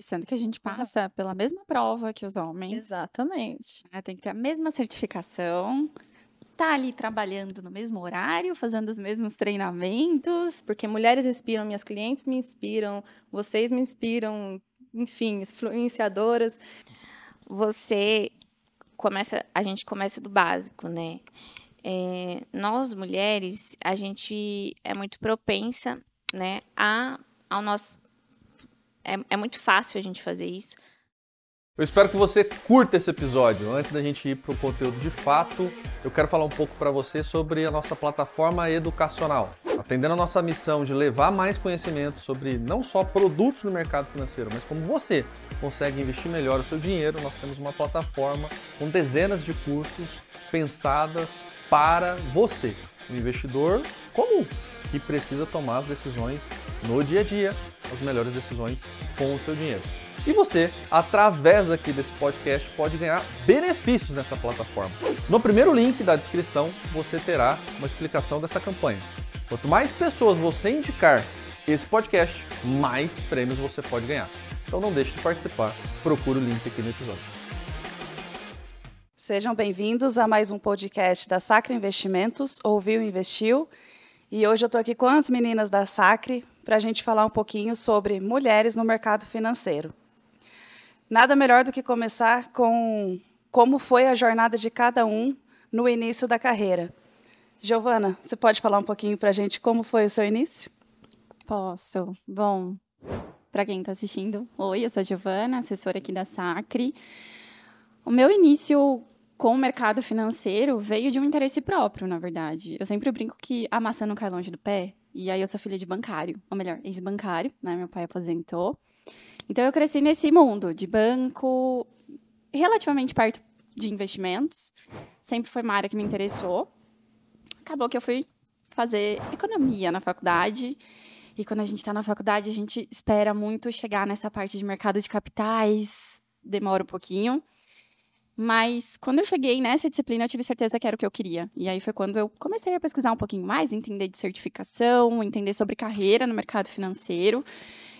Sendo que a gente passa pela mesma prova que os homens, Exatamente. né? Tem que ter a mesma certificação, tá ali trabalhando no mesmo horário, fazendo os mesmos treinamentos. Porque mulheres inspiram, minhas clientes me inspiram, vocês me inspiram, enfim, influenciadoras. você começa, a gente começa do básico, né? É, nós mulheres, a gente é muito propensa, né, a, ao nosso, é, é muito fácil a gente fazer isso. Eu espero que você curta esse episódio. Antes da gente ir para o conteúdo de fato, eu quero falar um pouco para você sobre a nossa plataforma educacional. Atendendo a nossa missão de levar mais conhecimento sobre não só produtos no mercado financeiro, mas como você consegue investir melhor o seu dinheiro, nós temos uma plataforma com dezenas de cursos pensadas para você, um investidor comum que precisa tomar as decisões no dia a dia, as melhores decisões com o seu dinheiro. E você, através aqui desse podcast, pode ganhar benefícios nessa plataforma. No primeiro link da descrição, você terá uma explicação dessa campanha. Quanto mais pessoas você indicar esse podcast, mais prêmios você pode ganhar. Então não deixe de participar. Procure o link aqui no episódio. Sejam bem-vindos a mais um podcast da Sacra Investimentos, Ouviu Investiu. E hoje eu estou aqui com as meninas da Sacre para a gente falar um pouquinho sobre mulheres no mercado financeiro. Nada melhor do que começar com como foi a jornada de cada um no início da carreira. Giovana, você pode falar um pouquinho para a gente como foi o seu início? Posso. Bom, para quem está assistindo, oi, eu sou a Giovana, assessora aqui da Sacre. O meu início com o mercado financeiro veio de um interesse próprio, na verdade. Eu sempre brinco que a maçã não cai longe do pé, e aí eu sou filha de bancário, ou melhor, ex-bancário, né? Meu pai aposentou. Então eu cresci nesse mundo de banco, relativamente perto de investimentos. Sempre foi uma área que me interessou. Acabou que eu fui fazer economia na faculdade. E quando a gente está na faculdade, a gente espera muito chegar nessa parte de mercado de capitais. Demora um pouquinho. Mas quando eu cheguei nessa disciplina, eu tive certeza que era o que eu queria. E aí foi quando eu comecei a pesquisar um pouquinho mais, entender de certificação, entender sobre carreira no mercado financeiro.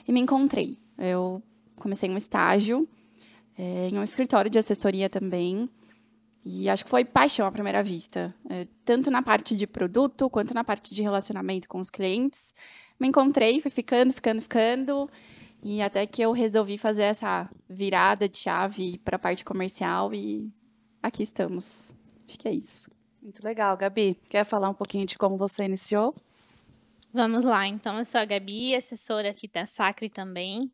E me encontrei. Eu comecei um estágio é, em um escritório de assessoria também. E acho que foi paixão à primeira vista, é, tanto na parte de produto quanto na parte de relacionamento com os clientes. Me encontrei, fui ficando, ficando, ficando. E até que eu resolvi fazer essa virada de chave para a parte comercial e aqui estamos. Acho que é isso. Muito legal, Gabi. Quer falar um pouquinho de como você iniciou? Vamos lá, então eu sou a Gabi, assessora aqui da Sacre também.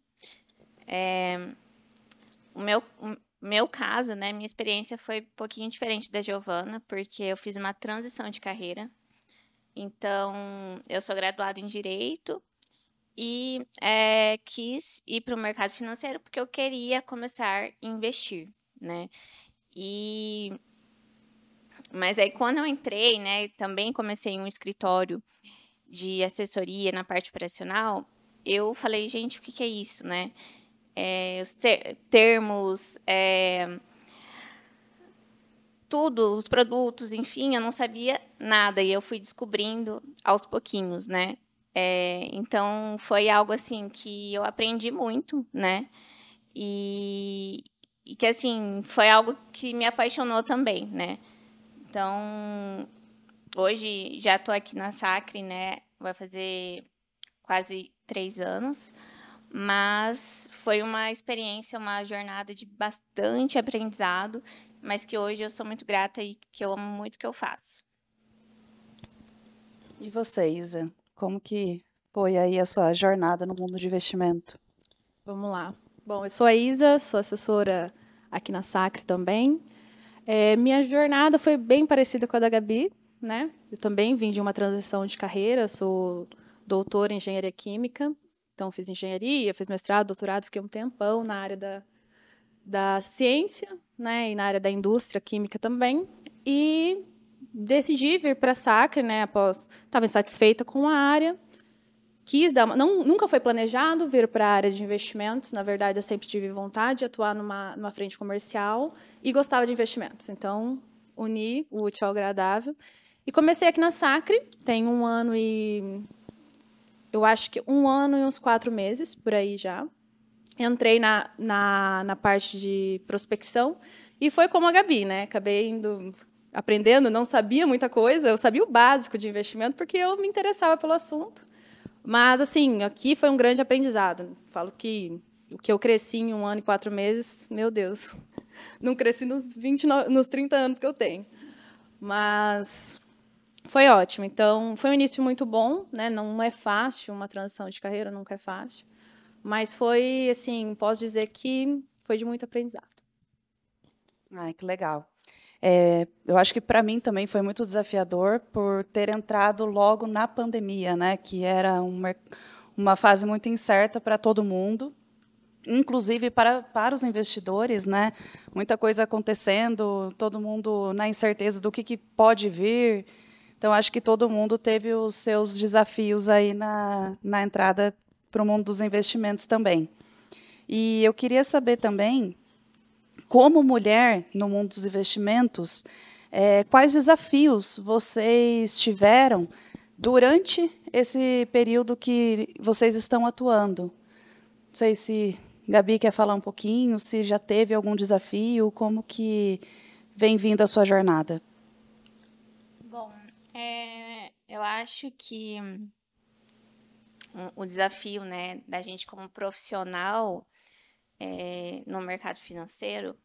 É, o meu, o meu caso, né, minha experiência foi um pouquinho diferente da Giovana, porque eu fiz uma transição de carreira. Então, eu sou graduada em Direito e é, quis ir para o mercado financeiro porque eu queria começar a investir, né? E mas aí quando eu entrei, né, também comecei um escritório de assessoria na parte operacional, eu falei, gente, o que, que é isso, né? É, os ter termos, é, tudo, os produtos, enfim, eu não sabia nada e eu fui descobrindo aos pouquinhos, né? É, então foi algo assim que eu aprendi muito, né? E, e, que assim foi algo que me apaixonou também, né? Então hoje já estou aqui na Sacre, né? Vai fazer quase três anos, mas foi uma experiência, uma jornada de bastante aprendizado, mas que hoje eu sou muito grata e que eu amo muito o que eu faço. E você, Isa? Como que foi aí a sua jornada no mundo de investimento? Vamos lá. Bom, eu sou a Isa, sou assessora aqui na Sacre também. É, minha jornada foi bem parecida com a da Gabi, né? Eu também vim de uma transição de carreira, sou doutora em engenharia química, então fiz engenharia, fiz mestrado, doutorado, fiquei um tempão na área da, da ciência, né? E na área da indústria química também. E decidi vir para Sacre, né, após estava insatisfeita com a área, quis dar uma, não, nunca foi planejado vir para a área de investimentos, na verdade eu sempre tive vontade de atuar numa, numa frente comercial e gostava de investimentos, então uni o útil ao agradável e comecei aqui na Sacre, tem um ano e eu acho que um ano e uns quatro meses por aí já. entrei na, na, na parte de prospecção e foi como a Gabi, né? Acabei indo aprendendo, não sabia muita coisa, eu sabia o básico de investimento porque eu me interessava pelo assunto. Mas, assim, aqui foi um grande aprendizado. Falo que o que eu cresci em um ano e quatro meses, meu Deus, não cresci nos, 20, nos 30 anos que eu tenho. Mas foi ótimo. Então, foi um início muito bom, né? Não é fácil uma transição de carreira, nunca é fácil. Mas foi, assim, posso dizer que foi de muito aprendizado. Ai, que legal. É, eu acho que para mim também foi muito desafiador por ter entrado logo na pandemia, né? Que era uma, uma fase muito incerta para todo mundo, inclusive para, para os investidores, né? Muita coisa acontecendo, todo mundo na incerteza do que, que pode vir. Então, acho que todo mundo teve os seus desafios aí na, na entrada para o mundo dos investimentos também. E eu queria saber também como mulher no mundo dos investimentos, é, quais desafios vocês tiveram durante esse período que vocês estão atuando? Não sei se Gabi quer falar um pouquinho, se já teve algum desafio, como que vem vindo a sua jornada? Bom, é, eu acho que o desafio né, da gente como profissional é, no mercado financeiro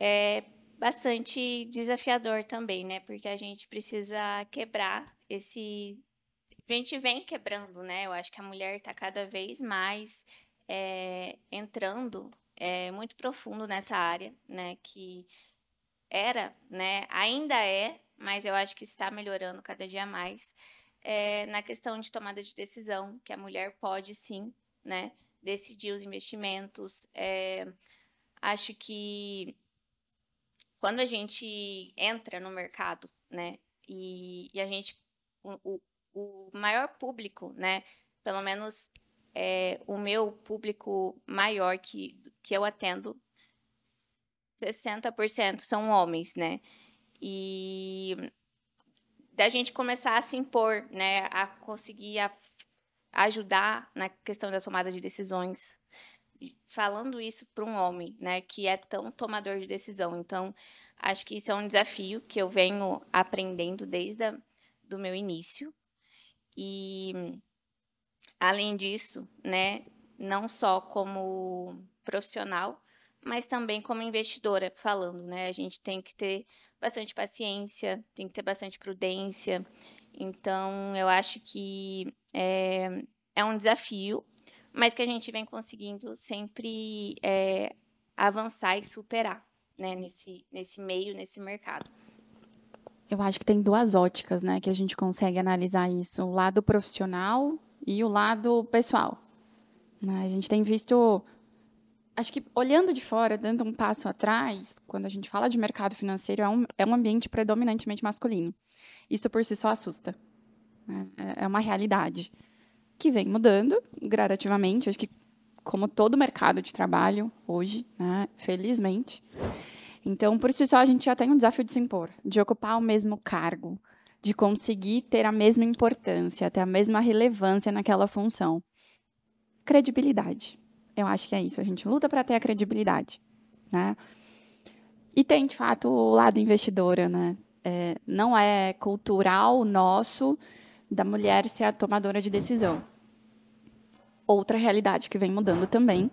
é bastante desafiador também, né? Porque a gente precisa quebrar esse. A gente vem quebrando, né? Eu acho que a mulher está cada vez mais é, entrando é, muito profundo nessa área, né? Que era, né? Ainda é, mas eu acho que está melhorando cada dia mais. É, na questão de tomada de decisão, que a mulher pode sim, né? decidir os investimentos. É, acho que quando a gente entra no mercado, né, e, e a gente, o, o, maior público, né, pelo menos é, o meu público maior que, que eu atendo, 60% são homens, né, e da gente começar a se impor, né, a conseguir a ajudar na questão da tomada de decisões, falando isso para um homem, né, que é tão tomador de decisão. Então, acho que isso é um desafio que eu venho aprendendo desde o do meu início. E além disso, né, não só como profissional, mas também como investidora, falando, né, a gente tem que ter bastante paciência, tem que ter bastante prudência. Então, eu acho que é, é um desafio, mas que a gente vem conseguindo sempre é, avançar e superar né, nesse, nesse meio, nesse mercado. Eu acho que tem duas óticas, né, que a gente consegue analisar isso, o lado profissional e o lado pessoal. Né? A gente tem visto, acho que olhando de fora, dando um passo atrás, quando a gente fala de mercado financeiro, é um, é um ambiente predominantemente masculino. Isso por si só assusta. Né? É, é uma realidade que vem mudando gradativamente. Acho que, como todo mercado de trabalho hoje, né? felizmente. Então, por si só, a gente já tem um desafio de se impor, de ocupar o mesmo cargo, de conseguir ter a mesma importância, ter a mesma relevância naquela função. Credibilidade. Eu acho que é isso. A gente luta para ter a credibilidade. Né? E tem, de fato, o lado investidora, né? É, não é cultural nosso da mulher ser a tomadora de decisão. Outra realidade que vem mudando também.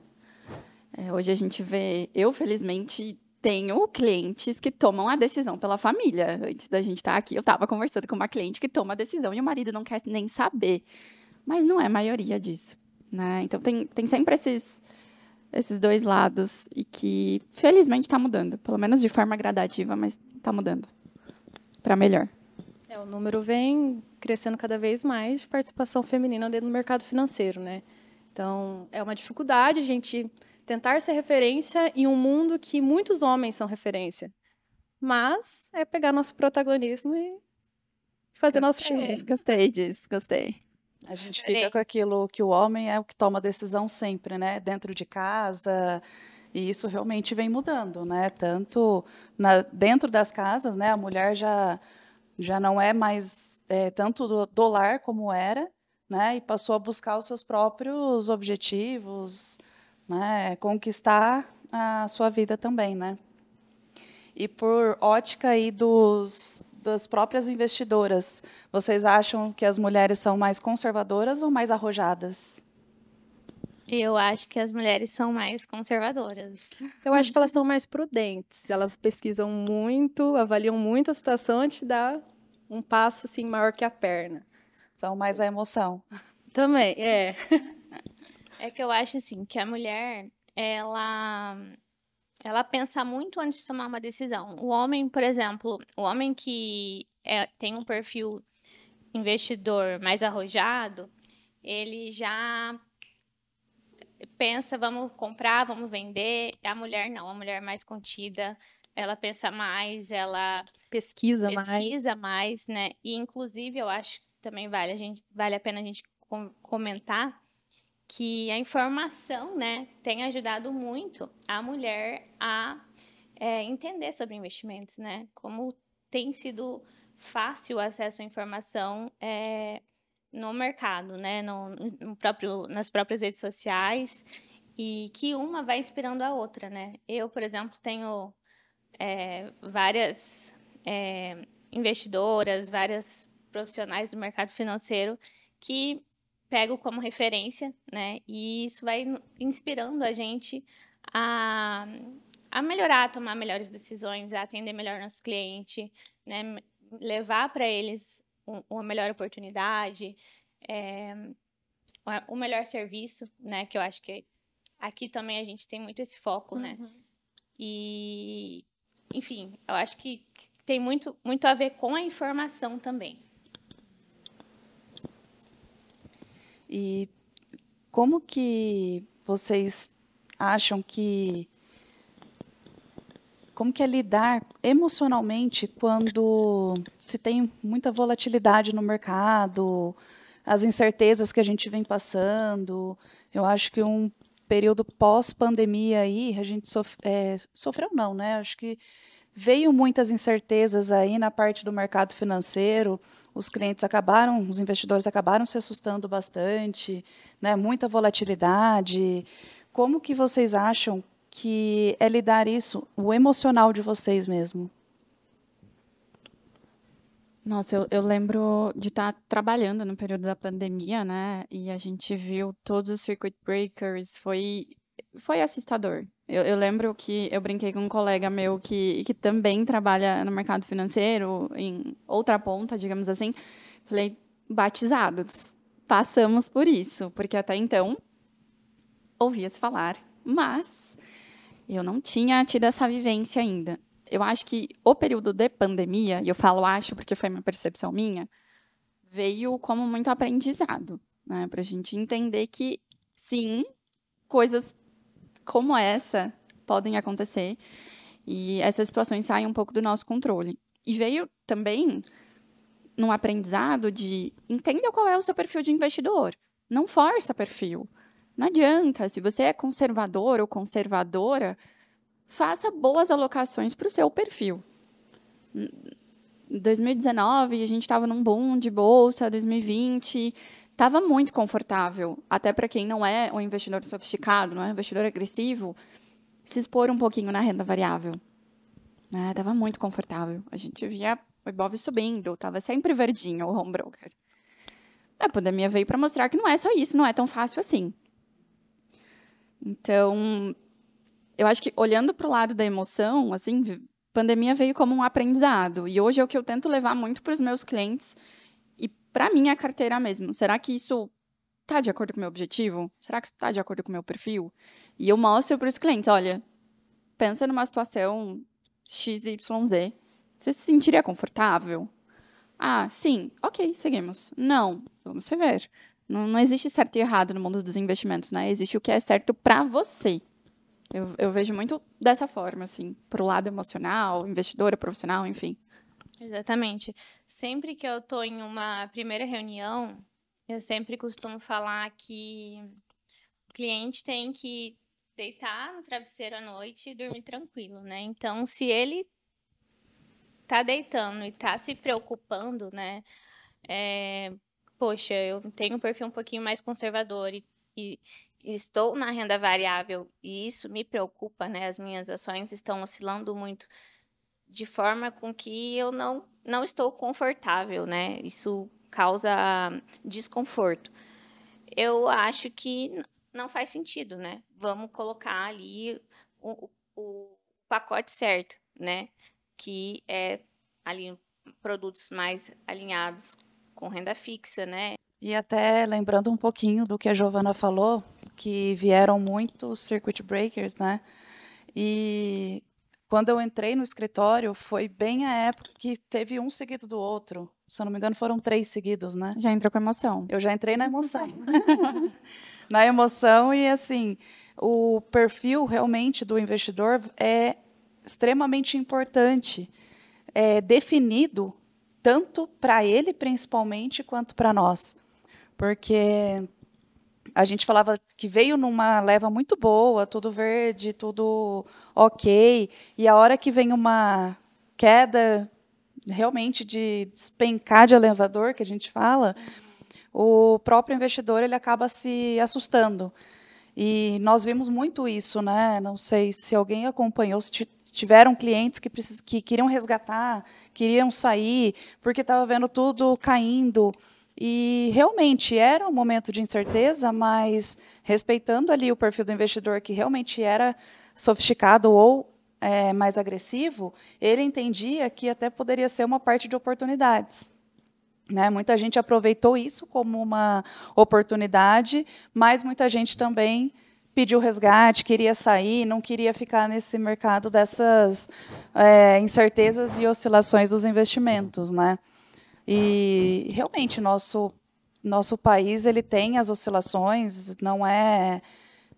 É, hoje a gente vê, eu felizmente tenho clientes que tomam a decisão pela família. Antes da gente estar aqui, eu estava conversando com uma cliente que toma a decisão e o marido não quer nem saber. Mas não é a maioria disso. Né? Então tem, tem sempre esses, esses dois lados e que felizmente está mudando, pelo menos de forma gradativa, mas está mudando para melhor. É, o número vem crescendo cada vez mais de participação feminina dentro do mercado financeiro, né? Então, é uma dificuldade a gente tentar ser referência em um mundo que muitos homens são referência. Mas é pegar nosso protagonismo e fazer gostei, nosso time. Gostei disso, gostei. A gente fica com aquilo que o homem é o que toma decisão sempre, né? Dentro de casa. E isso realmente vem mudando, né? Tanto na, dentro das casas, né? A mulher já, já não é mais é, tanto do, do lar como era, né? E passou a buscar os seus próprios objetivos, né? Conquistar a sua vida também, né? E por ótica aí dos, das próprias investidoras, vocês acham que as mulheres são mais conservadoras ou mais arrojadas? Eu acho que as mulheres são mais conservadoras. Eu acho que elas são mais prudentes. Elas pesquisam muito, avaliam muito a situação antes de dar um passo assim maior que a perna. São mais a emoção. Também, é. É que eu acho assim que a mulher, ela ela pensa muito antes de tomar uma decisão. O homem, por exemplo, o homem que é, tem um perfil investidor mais arrojado, ele já pensa, vamos comprar, vamos vender. A mulher não, a mulher mais contida, ela pensa mais, ela pesquisa, pesquisa mais. mais, né? E inclusive eu acho também vale a gente vale a pena a gente comentar que a informação, né, tem ajudado muito a mulher a é, entender sobre investimentos, né? Como tem sido fácil o acesso à informação é, no mercado, né? No, no, próprio, nas próprias redes sociais e que uma vai inspirando a outra, né? Eu, por exemplo, tenho é, várias é, investidoras, várias profissionais do mercado financeiro que pego como referência, né? E isso vai inspirando a gente a, a melhorar, a tomar melhores decisões, a atender melhor nosso cliente, né? Levar para eles um, uma melhor oportunidade, é, o melhor serviço, né? Que eu acho que aqui também a gente tem muito esse foco, né? Uhum. E, enfim, eu acho que tem muito, muito a ver com a informação também. E como que vocês acham que como que é lidar emocionalmente quando se tem muita volatilidade no mercado, as incertezas que a gente vem passando. Eu acho que um período pós-pandemia aí, a gente sof é, sofreu não, né? Acho que veio muitas incertezas aí na parte do mercado financeiro os clientes acabaram, os investidores acabaram se assustando bastante, né? Muita volatilidade. Como que vocês acham que é lidar isso, o emocional de vocês mesmo? Nossa, eu, eu lembro de estar trabalhando no período da pandemia, né? E a gente viu todos os circuit breakers, foi, foi assustador. Eu, eu, lembro que eu brinquei com um colega meu que, que também trabalha no mercado financeiro, em outra ponta, digamos assim. Falei, batizados, passamos por isso, porque até então ouvia-se falar, mas eu não tinha tido essa vivência ainda. Eu acho que o período de pandemia, e eu falo acho porque foi uma percepção minha, veio como muito aprendizado, né? Para a gente entender que, sim, coisas como essa podem acontecer e essas situações saem um pouco do nosso controle. E veio também num aprendizado de entenda qual é o seu perfil de investidor. Não força perfil. Não adianta, se você é conservador ou conservadora, faça boas alocações para o seu perfil. Em 2019, a gente estava num boom de bolsa, 2020, estava muito confortável, até para quem não é um investidor sofisticado, não é um investidor agressivo, se expor um pouquinho na renda variável. Né? muito confortável. A gente via o Ibov subindo, estava sempre verdinho o home broker. A pandemia veio para mostrar que não é só isso, não é tão fácil assim. Então, eu acho que olhando para o lado da emoção, assim, pandemia veio como um aprendizado. E hoje é o que eu tento levar muito para os meus clientes para minha carteira mesmo. Será que isso está de acordo com o meu objetivo? Será que isso está de acordo com o meu perfil? E eu mostro para os clientes, olha, pensa numa situação XYZ. Você se sentiria confortável? Ah, sim. Ok, seguimos. Não, vamos rever. Não, não existe certo e errado no mundo dos investimentos, né? Existe o que é certo para você. Eu, eu, vejo muito dessa forma, assim, pro lado emocional, investidora, profissional, enfim. Exatamente. Sempre que eu estou em uma primeira reunião, eu sempre costumo falar que o cliente tem que deitar no travesseiro à noite e dormir tranquilo, né? Então, se ele tá deitando e tá se preocupando, né, é, poxa, eu tenho um perfil um pouquinho mais conservador e, e estou na renda variável e isso me preocupa, né? As minhas ações estão oscilando muito de forma com que eu não, não estou confortável, né? Isso causa desconforto. Eu acho que não faz sentido, né? Vamos colocar ali o, o pacote certo, né? Que é ali produtos mais alinhados com renda fixa, né? E até lembrando um pouquinho do que a Giovana falou, que vieram muitos circuit breakers, né? E quando eu entrei no escritório, foi bem a época que teve um seguido do outro. Se eu não me engano, foram três seguidos, né? Já entrou com emoção. Eu já entrei na emoção. na emoção e assim, o perfil realmente do investidor é extremamente importante, é definido tanto para ele principalmente quanto para nós, porque a gente falava que veio numa leva muito boa, tudo verde, tudo ok, e a hora que vem uma queda realmente de despencar de elevador, que a gente fala, o próprio investidor ele acaba se assustando. E nós vimos muito isso, né? Não sei se alguém acompanhou, se tiveram clientes que, precis, que queriam resgatar, queriam sair, porque estava vendo tudo caindo. E realmente era um momento de incerteza, mas respeitando ali o perfil do investidor que realmente era sofisticado ou é, mais agressivo, ele entendia que até poderia ser uma parte de oportunidades. Né? Muita gente aproveitou isso como uma oportunidade, mas muita gente também pediu resgate, queria sair, não queria ficar nesse mercado dessas é, incertezas e oscilações dos investimentos, né? E realmente nosso nosso país ele tem as oscilações, não é,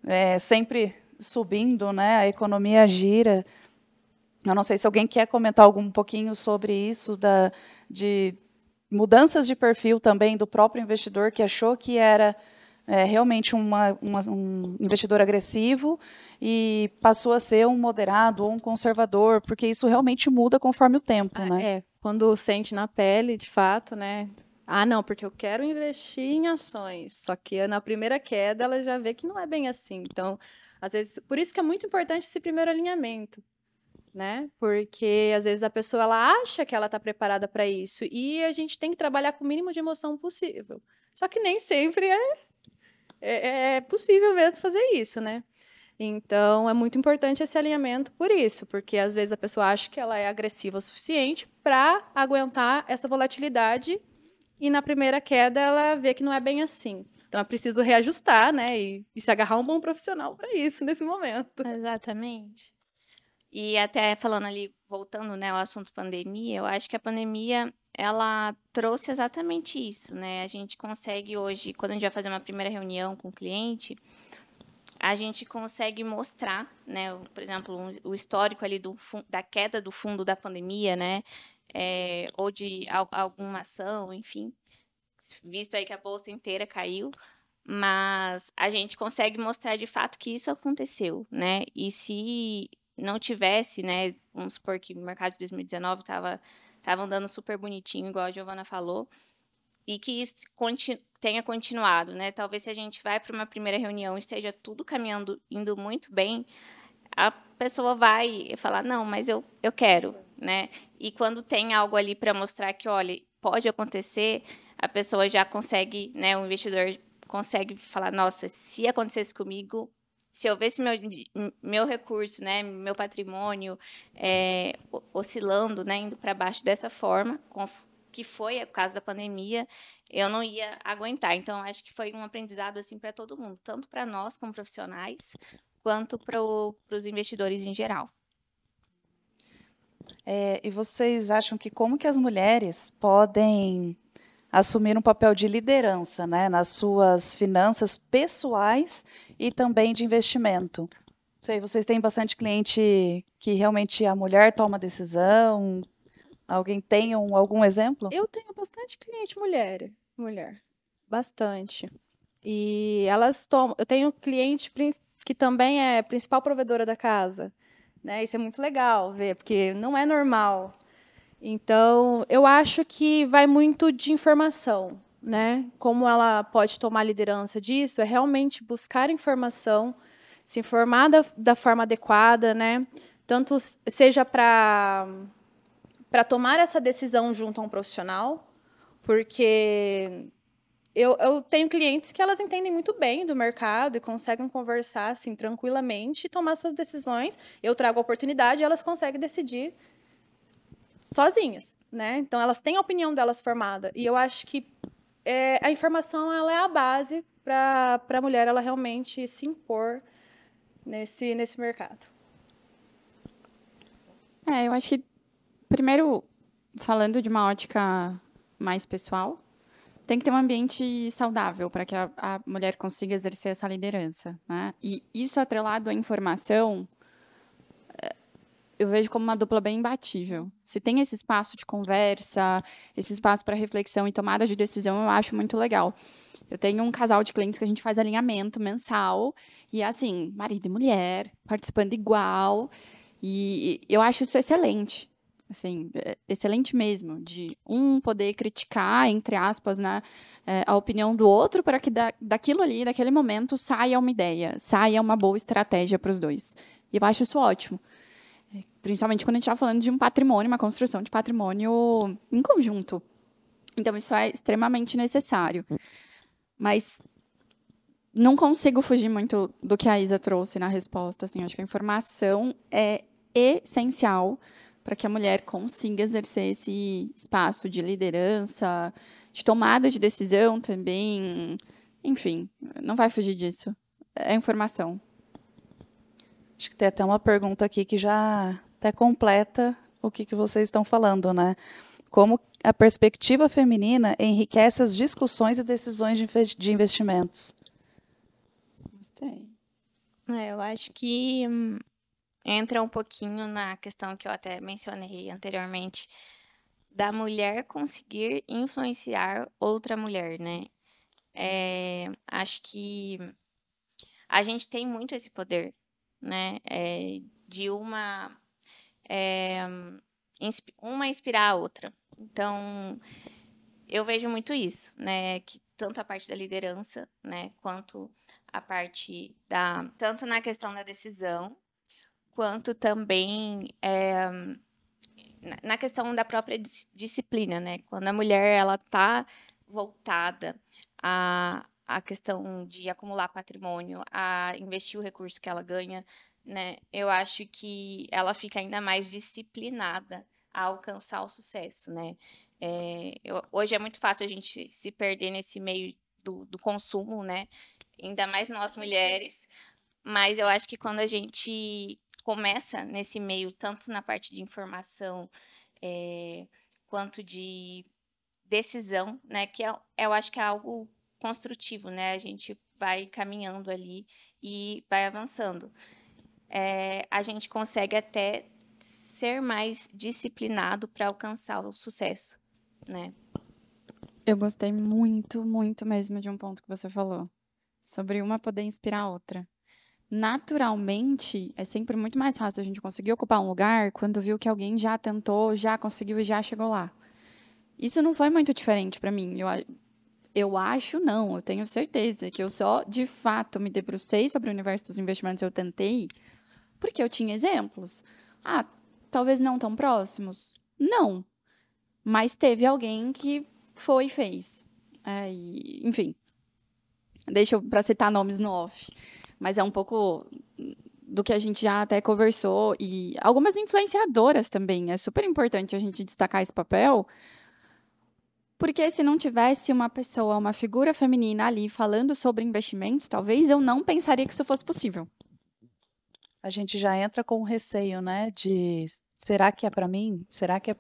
é sempre subindo, né? A economia gira. Eu não sei se alguém quer comentar algum um pouquinho sobre isso da de mudanças de perfil também do próprio investidor que achou que era é, realmente uma, uma, um investidor agressivo e passou a ser um moderado ou um conservador, porque isso realmente muda conforme o tempo, ah, né? É, quando sente na pele, de fato, né? Ah, não, porque eu quero investir em ações. Só que na primeira queda ela já vê que não é bem assim. Então, às vezes, por isso que é muito importante esse primeiro alinhamento né? Porque às vezes a pessoa ela acha que ela está preparada para isso e a gente tem que trabalhar com o mínimo de emoção possível. Só que nem sempre é, é, é possível mesmo fazer isso, né? Então é muito importante esse alinhamento por isso, porque às vezes a pessoa acha que ela é agressiva o suficiente para aguentar essa volatilidade e na primeira queda ela vê que não é bem assim. Então é preciso reajustar, né? E, e se agarrar um bom profissional para isso nesse momento. Exatamente. E até falando ali, voltando né, ao assunto pandemia, eu acho que a pandemia ela trouxe exatamente isso, né? A gente consegue hoje, quando a gente vai fazer uma primeira reunião com o cliente, a gente consegue mostrar, né? Por exemplo, o histórico ali do, da queda do fundo da pandemia, né? É, ou de alguma ação, enfim, visto aí que a bolsa inteira caiu, mas a gente consegue mostrar de fato que isso aconteceu, né? E se não tivesse, né, vamos supor que o mercado de 2019 estava tava andando super bonitinho, igual a Giovana falou, e que isso continu tenha continuado, né? Talvez se a gente vai para uma primeira reunião e esteja tudo caminhando, indo muito bem, a pessoa vai falar, não, mas eu, eu quero, né? E quando tem algo ali para mostrar que, olha, pode acontecer, a pessoa já consegue, né, o investidor consegue falar, nossa, se acontecesse comigo, se eu visse meu, meu recurso, né, meu patrimônio é, oscilando, né, indo para baixo dessa forma, que foi o caso da pandemia, eu não ia aguentar. Então, acho que foi um aprendizado assim para todo mundo, tanto para nós como profissionais, quanto para os investidores em geral. É, e vocês acham que como que as mulheres podem assumir um papel de liderança né, nas suas finanças pessoais e também de investimento. Sei, vocês têm bastante cliente que realmente a mulher toma decisão. Alguém tem um, algum exemplo? Eu tenho bastante cliente mulher, mulher, bastante. E elas tomam. Eu tenho cliente que também é principal provedora da casa, né? Isso é muito legal ver, porque não é normal então, eu acho que vai muito de informação, né? Como ela pode tomar liderança disso é realmente buscar informação, se informar da, da forma adequada, né? Tanto seja para para tomar essa decisão junto a um profissional, porque eu, eu, tenho clientes que elas entendem muito bem do mercado e conseguem conversar assim tranquilamente e tomar suas decisões. Eu trago a oportunidade e elas conseguem decidir sozinhas, né? Então elas têm a opinião delas formada e eu acho que é, a informação ela é a base para a mulher ela realmente se impor nesse nesse mercado. É, eu acho que primeiro falando de uma ótica mais pessoal, tem que ter um ambiente saudável para que a, a, mulher consiga exercer essa liderança, né? E isso atrelado à informação, é, eu vejo como uma dupla bem imbatível. Se tem esse espaço de conversa, esse espaço para reflexão e tomada de decisão, eu acho muito legal. Eu tenho um casal de clientes que a gente faz alinhamento mensal e assim, marido e mulher participando igual, e eu acho isso excelente assim, é, excelente mesmo, de um poder criticar, entre aspas, né, é, a opinião do outro para que da, daquilo ali, daquele momento, saia uma ideia, saia uma boa estratégia para os dois. E eu acho isso ótimo. É, principalmente quando a gente está falando de um patrimônio, uma construção de patrimônio em conjunto. Então, isso é extremamente necessário. Mas não consigo fugir muito do que a Isa trouxe na resposta. Assim, acho que a informação é essencial para que a mulher consiga exercer esse espaço de liderança, de tomada de decisão também. Enfim, não vai fugir disso. É informação. Acho que tem até uma pergunta aqui que já até completa o que, que vocês estão falando, né? Como a perspectiva feminina enriquece as discussões e decisões de investimentos. Gostei. É, eu acho que hum, entra um pouquinho na questão que eu até mencionei anteriormente, da mulher conseguir influenciar outra mulher, né? É, acho que a gente tem muito esse poder, né? É, de uma é, uma inspirar a outra. Então, eu vejo muito isso, né? Que tanto a parte da liderança, né? Quanto a parte da tanto na questão da decisão, quanto também é, na questão da própria disciplina, né? Quando a mulher ela está voltada à, à questão de acumular patrimônio, a investir o recurso que ela ganha, né? Eu acho que ela fica ainda mais disciplinada a alcançar o sucesso, né? É, eu, hoje é muito fácil a gente se perder nesse meio do, do consumo, né? Ainda mais nós mulheres. Mas eu acho que quando a gente começa nesse meio, tanto na parte de informação é, quanto de decisão, né? Que é, eu acho que é algo construtivo, né? A gente vai caminhando ali e vai avançando. É, a gente consegue até ser mais disciplinado para alcançar o sucesso, né? Eu gostei muito, muito mesmo de um ponto que você falou sobre uma poder inspirar a outra naturalmente, é sempre muito mais fácil a gente conseguir ocupar um lugar quando viu que alguém já tentou, já conseguiu e já chegou lá. Isso não foi muito diferente para mim. Eu, eu acho, não, eu tenho certeza que eu só, de fato, me debrucei sobre o universo dos investimentos, eu tentei, porque eu tinha exemplos. Ah, talvez não tão próximos? Não. Mas teve alguém que foi e fez. É, e, enfim. Deixa para citar nomes no off mas é um pouco do que a gente já até conversou e algumas influenciadoras também. É super importante a gente destacar esse papel, porque se não tivesse uma pessoa, uma figura feminina ali falando sobre investimentos, talvez eu não pensaria que isso fosse possível. A gente já entra com receio, né? De será que é para mim? Será que é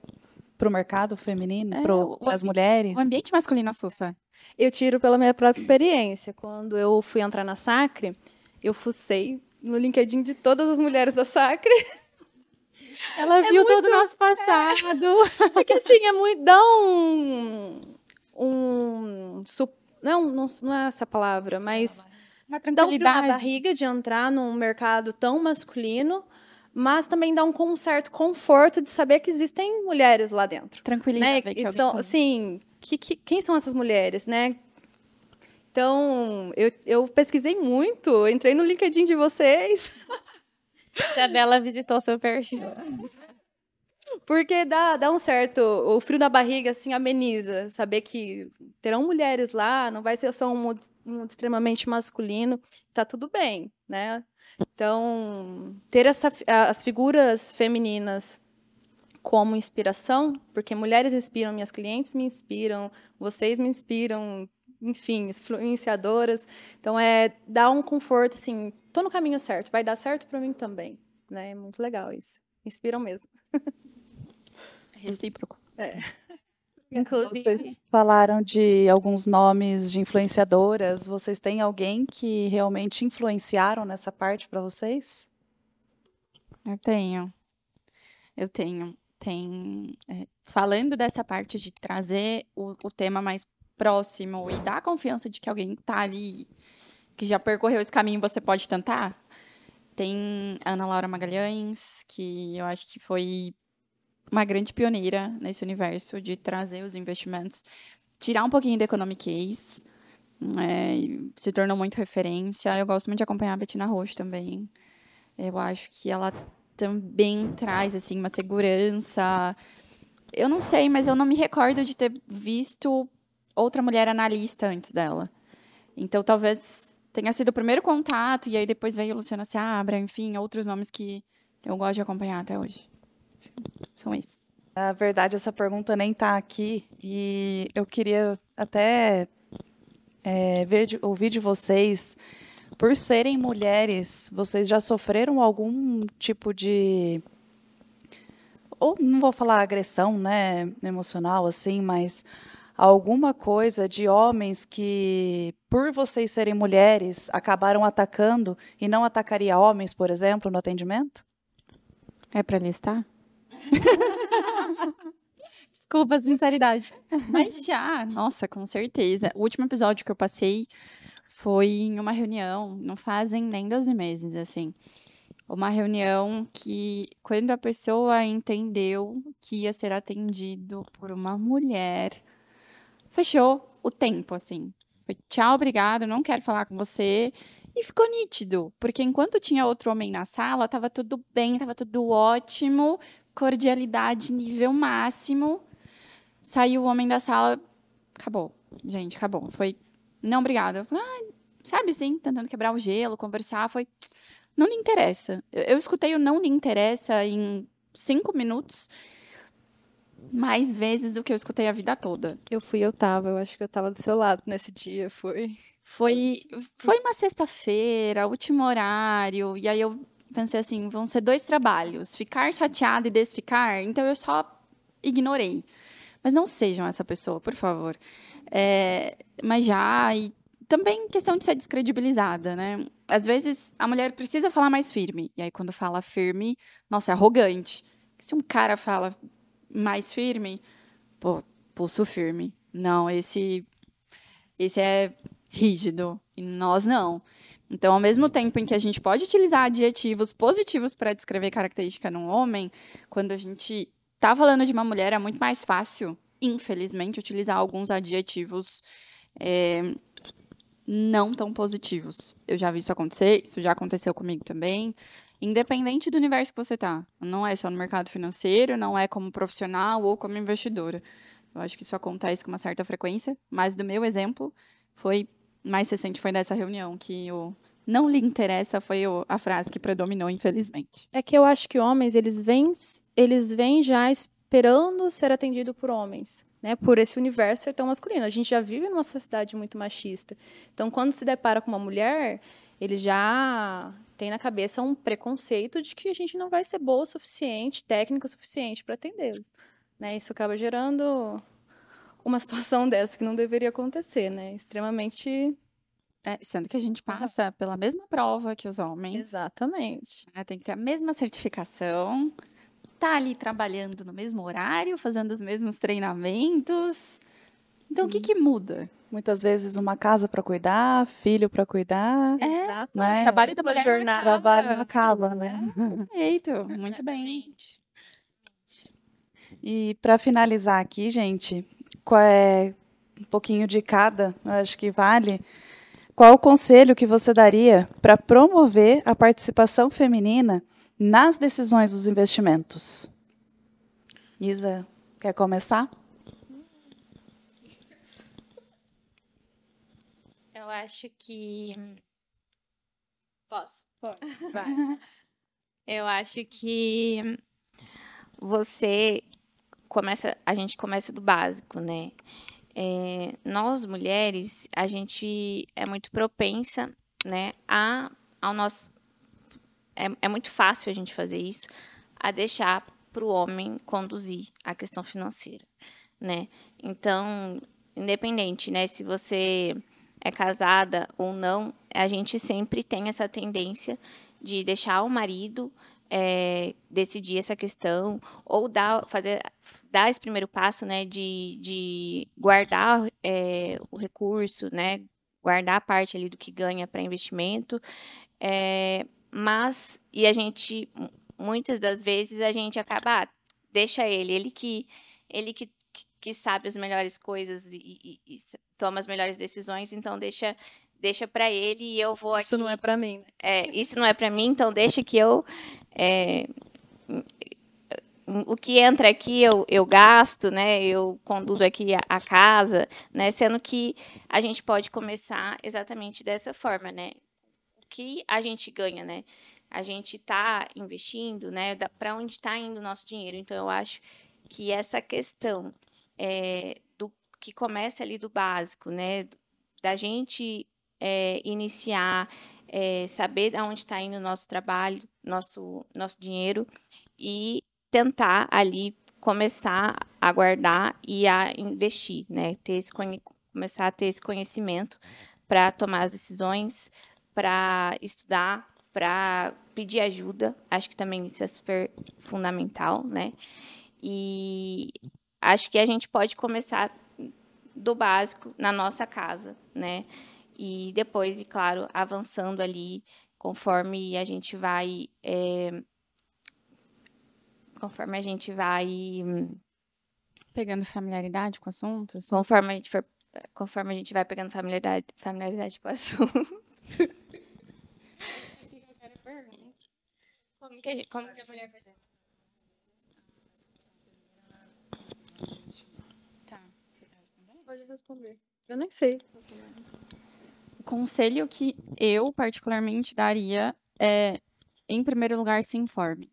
para o mercado feminino, é, para as mulheres? O ambiente masculino assusta. Eu tiro pela minha própria experiência. Quando eu fui entrar na Sacre, eu fucei no LinkedIn de todas as mulheres da Sacre. Ela é viu muito, todo o nosso passado. É, porque assim, é muito. dá um. um não, não, não é essa palavra, mas. Uma tranquilidade. Dá um na barriga de entrar num mercado tão masculino, mas também dá um certo conforto de saber que existem mulheres lá dentro. Tranquilidade. Né? E são, assim, que, que, quem são essas mulheres, né? Então, eu, eu pesquisei muito, entrei no LinkedIn de vocês. Isabela visitou seu perfil. Porque dá, dá um certo, o frio na barriga, assim, ameniza. Saber que terão mulheres lá, não vai ser só um mundo, um mundo extremamente masculino, tá tudo bem, né? Então, ter essa, as figuras femininas como inspiração, porque mulheres inspiram, minhas clientes me inspiram, vocês me inspiram, enfim, influenciadoras. Então, é dar um conforto, assim, tô no caminho certo, vai dar certo para mim também. Né? É muito legal isso. Inspiram mesmo. Recíproco. É. Inclusive. Vocês falaram de alguns nomes de influenciadoras. Vocês têm alguém que realmente influenciaram nessa parte para vocês? Eu tenho. Eu tenho. Tem. É, falando dessa parte de trazer o, o tema mais próximo e dar confiança de que alguém está ali, que já percorreu esse caminho, você pode tentar. Tem a Ana Laura Magalhães, que eu acho que foi uma grande pioneira nesse universo de trazer os investimentos, tirar um pouquinho da economic case, é, se tornou muito referência. Eu gosto muito de acompanhar a Bettina Roche também. Eu acho que ela também traz assim uma segurança. Eu não sei, mas eu não me recordo de ter visto outra mulher analista antes dela. Então talvez tenha sido o primeiro contato e aí depois veio Luciana Seabra, enfim, outros nomes que eu gosto de acompanhar até hoje são esses. Na verdade, essa pergunta nem está aqui e eu queria até é, ver, ouvir de vocês, por serem mulheres, vocês já sofreram algum tipo de ou não vou falar agressão, né, emocional assim, mas alguma coisa de homens que, por vocês serem mulheres, acabaram atacando e não atacaria homens, por exemplo, no atendimento? É para listar? Desculpa a sinceridade. Mas já, nossa, com certeza. O último episódio que eu passei foi em uma reunião, não fazem nem 12 meses, assim. Uma reunião que, quando a pessoa entendeu que ia ser atendido por uma mulher, fechou o tempo, assim. Foi tchau, obrigado, não quero falar com você. E ficou nítido, porque enquanto tinha outro homem na sala, tava tudo bem, tava tudo ótimo, cordialidade nível máximo. Saiu o homem da sala, acabou. Gente, acabou. Foi, não, obrigada. Ah, sabe assim, tentando quebrar o gelo, conversar, foi, não lhe interessa. Eu, eu escutei o não lhe interessa em cinco minutos mais vezes do que eu escutei a vida toda. Eu fui, eu tava, eu acho que eu tava do seu lado nesse dia, foi. Foi, foi uma sexta-feira, último horário, e aí eu pensei assim, vão ser dois trabalhos, ficar chateada e desficar, então eu só ignorei. Mas não sejam essa pessoa, por favor. É, mas já, e também questão de ser descredibilizada, né? Às vezes a mulher precisa falar mais firme, e aí quando fala firme, nossa, é arrogante. Se um cara fala mais firme, pô, pulso firme. Não, esse esse é rígido, e nós não. Então, ao mesmo tempo em que a gente pode utilizar adjetivos positivos para descrever característica num homem, quando a gente está falando de uma mulher, é muito mais fácil, infelizmente, utilizar alguns adjetivos é, não tão positivos. Eu já vi isso acontecer, isso já aconteceu comigo também. Independente do universo que você está. Não é só no mercado financeiro, não é como profissional ou como investidora. Eu acho que isso acontece com uma certa frequência, mas do meu exemplo, foi mais recente foi nessa reunião que o não lhe interessa foi a frase que predominou, infelizmente. É que eu acho que homens, eles vêm, eles vêm já esperando ser atendido por homens, né? Por esse universo ser tão masculino. A gente já vive numa sociedade muito machista. Então, quando se depara com uma mulher, eles já têm na cabeça um preconceito de que a gente não vai ser boa o suficiente, técnica o suficiente para atendê-lo. Né? Isso acaba gerando uma situação dessa que não deveria acontecer, né? Extremamente. É, sendo que a gente passa pela mesma prova que os homens. Exatamente. Né? Tem que ter a mesma certificação, tá ali trabalhando no mesmo horário, fazendo os mesmos treinamentos. Então, hum. o que, que muda? Muitas vezes uma casa para cuidar, filho para cuidar. É, Exato. Né? Trabalho da mulher jornada. Trabalho não acaba, né? Perfeito, muito bem. E para finalizar aqui, gente, qual é um pouquinho de cada, eu acho que vale. Qual o conselho que você daria para promover a participação feminina nas decisões dos investimentos? Isa, quer começar? Eu acho que. Posso? Pode, vai. Eu acho que você começa, a gente começa do básico, né? É, nós mulheres, a gente é muito propensa, né, a ao nosso é, é muito fácil a gente fazer isso, a deixar para o homem conduzir a questão financeira, né? Então, independente, né, se você é casada ou não, a gente sempre tem essa tendência de deixar o marido é, decidir essa questão ou dar, fazer, dar esse primeiro passo, né, de, de guardar é, o recurso, né, guardar a parte ali do que ganha para investimento, é, mas e a gente muitas das vezes a gente acaba ah, deixa ele, ele que ele que, que sabe as melhores coisas e, e, e toma as melhores decisões, então deixa deixa para ele e eu vou isso aqui. não é para mim. Né? É, isso não é para mim, então deixa que eu é, o que entra aqui eu, eu gasto, né? Eu conduzo aqui a, a, casa, né? Sendo que a gente pode começar exatamente dessa forma, né? O que a gente ganha, né? A gente está investindo, né? Para onde está indo o nosso dinheiro? Então eu acho que essa questão é, do que começa ali do básico, né? Da gente é, iniciar, é, saber aonde está indo o nosso trabalho, nosso, nosso dinheiro e tentar ali começar a guardar e a investir, né? Ter esse, começar a ter esse conhecimento para tomar as decisões, para estudar, para pedir ajuda. Acho que também isso é super fundamental, né? E acho que a gente pode começar do básico na nossa casa, né? E depois, e claro, avançando ali conforme a gente vai. É, conforme a gente vai. Pegando familiaridade com o assunto? Assim. Conforme a gente for. Conforme a gente vai pegando familiaridade, familiaridade com o assunto. Como que, como que a mulher vai Tá. Você quer responder? Pode responder. Eu nem sei conselho que eu, particularmente, daria é, em primeiro lugar, se informe.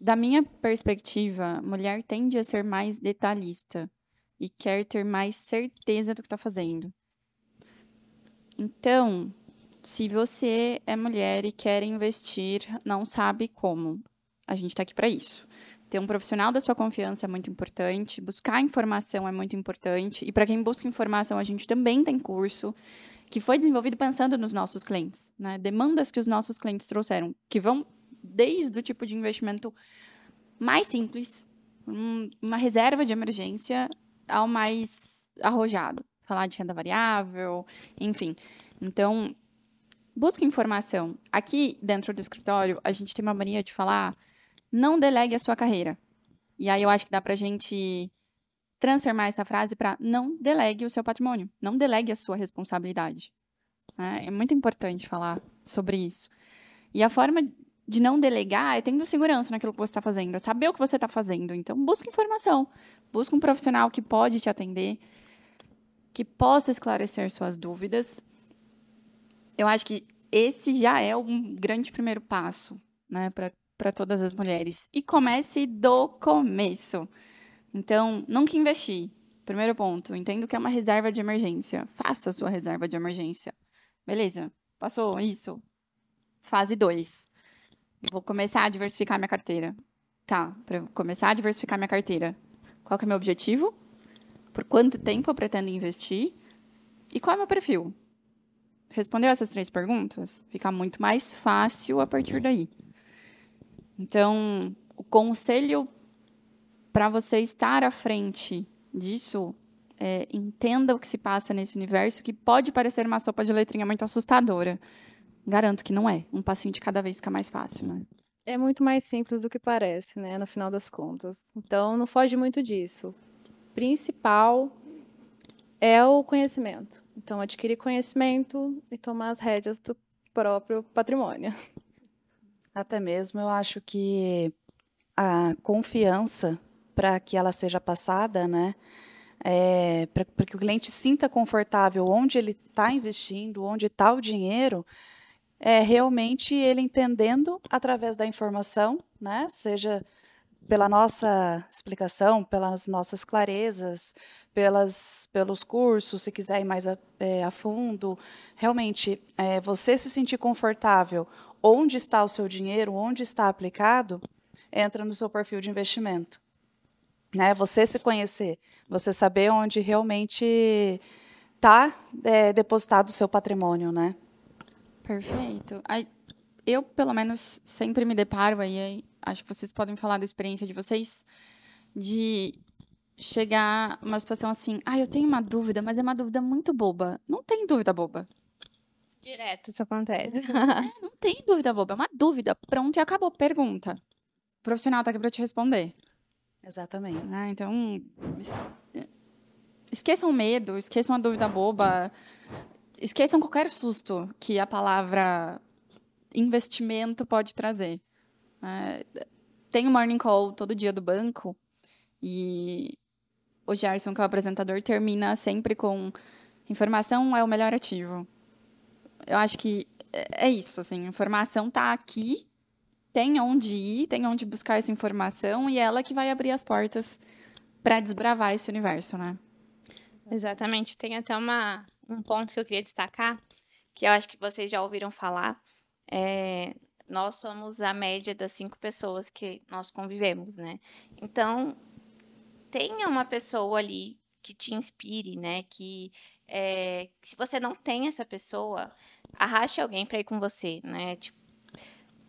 Da minha perspectiva, mulher tende a ser mais detalhista e quer ter mais certeza do que está fazendo. Então, se você é mulher e quer investir, não sabe como, a gente está aqui para isso. Ter um profissional da sua confiança é muito importante, buscar informação é muito importante, e para quem busca informação, a gente também tem curso que foi desenvolvido pensando nos nossos clientes, né? Demandas que os nossos clientes trouxeram, que vão desde o tipo de investimento mais simples, um, uma reserva de emergência, ao mais arrojado, falar de renda variável, enfim. Então, busque informação. Aqui dentro do escritório, a gente tem uma mania de falar: não delegue a sua carreira. E aí eu acho que dá para a gente transformar essa frase para não delegue o seu patrimônio, não delegue a sua responsabilidade. É, é muito importante falar sobre isso. E a forma de não delegar é tendo segurança naquilo que você está fazendo, é saber o que você está fazendo. Então, busque informação, busque um profissional que pode te atender, que possa esclarecer suas dúvidas. Eu acho que esse já é um grande primeiro passo, né, para todas as mulheres. E comece do começo. Então, nunca investir. Primeiro ponto, entendo que é uma reserva de emergência. Faça a sua reserva de emergência. Beleza, passou isso. Fase 2. Vou começar a diversificar minha carteira. Tá, para começar a diversificar minha carteira. Qual é o meu objetivo? Por quanto tempo eu pretendo investir? E qual é meu perfil? Respondeu essas três perguntas? Fica muito mais fácil a partir daí. Então, o conselho para você estar à frente disso, é, entenda o que se passa nesse universo, que pode parecer uma sopa de letrinha muito assustadora. Garanto que não é. Um passinho de cada vez fica mais fácil, né? É muito mais simples do que parece, né? No final das contas. Então, não foge muito disso. Principal é o conhecimento. Então, adquirir conhecimento e tomar as rédeas do próprio patrimônio. Até mesmo eu acho que a confiança para que ela seja passada, né? É, para que o cliente sinta confortável onde ele está investindo, onde está o dinheiro, é realmente ele entendendo através da informação, né? Seja pela nossa explicação, pelas nossas clarezas, pelas, pelos cursos, se quiser ir mais a, é, a fundo, realmente é, você se sentir confortável onde está o seu dinheiro, onde está aplicado, entra no seu perfil de investimento. Né? Você se conhecer, você saber onde realmente está é, depositado o seu patrimônio, né? Perfeito. Eu, pelo menos, sempre me deparo aí, acho que vocês podem falar da experiência de vocês, de chegar uma situação assim, ah, eu tenho uma dúvida, mas é uma dúvida muito boba. Não tem dúvida boba. Direto isso acontece. É, não tem dúvida boba, é uma dúvida. Pronto, e acabou. Pergunta. O profissional está aqui para te responder. Exatamente. Ah, então, esqueçam o medo, esqueçam a dúvida boba, esqueçam qualquer susto que a palavra investimento pode trazer. É, tem o morning call todo dia do banco e o Gerson, que é o apresentador, termina sempre com informação é o melhor ativo. Eu acho que é, é isso, assim, informação está aqui tem onde ir, tem onde buscar essa informação e ela que vai abrir as portas para desbravar esse universo, né? Exatamente. Tem até uma, um ponto que eu queria destacar, que eu acho que vocês já ouviram falar. É, nós somos a média das cinco pessoas que nós convivemos, né? Então, tenha uma pessoa ali que te inspire, né? Que é, se você não tem essa pessoa, arraste alguém para ir com você, né? Tipo,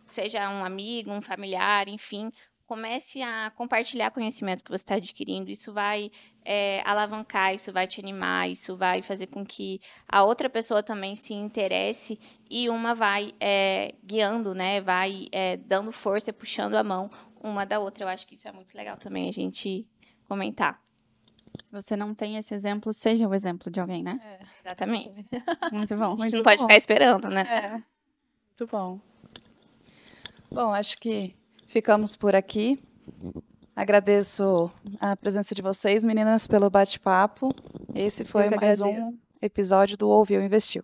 seja um amigo, um familiar, enfim, comece a compartilhar conhecimentos que você está adquirindo. Isso vai é, alavancar, isso vai te animar, isso vai fazer com que a outra pessoa também se interesse e uma vai é, guiando, né? Vai é, dando força, puxando a mão uma da outra. Eu acho que isso é muito legal também a gente comentar. Se você não tem esse exemplo, seja o exemplo de alguém, né? É. Exatamente. Muito bom. A gente não pode ficar esperando, né? É. Muito bom. Bom, acho que ficamos por aqui. Agradeço a presença de vocês, meninas, pelo bate-papo. Esse foi mais um episódio do Ouviu Investiu.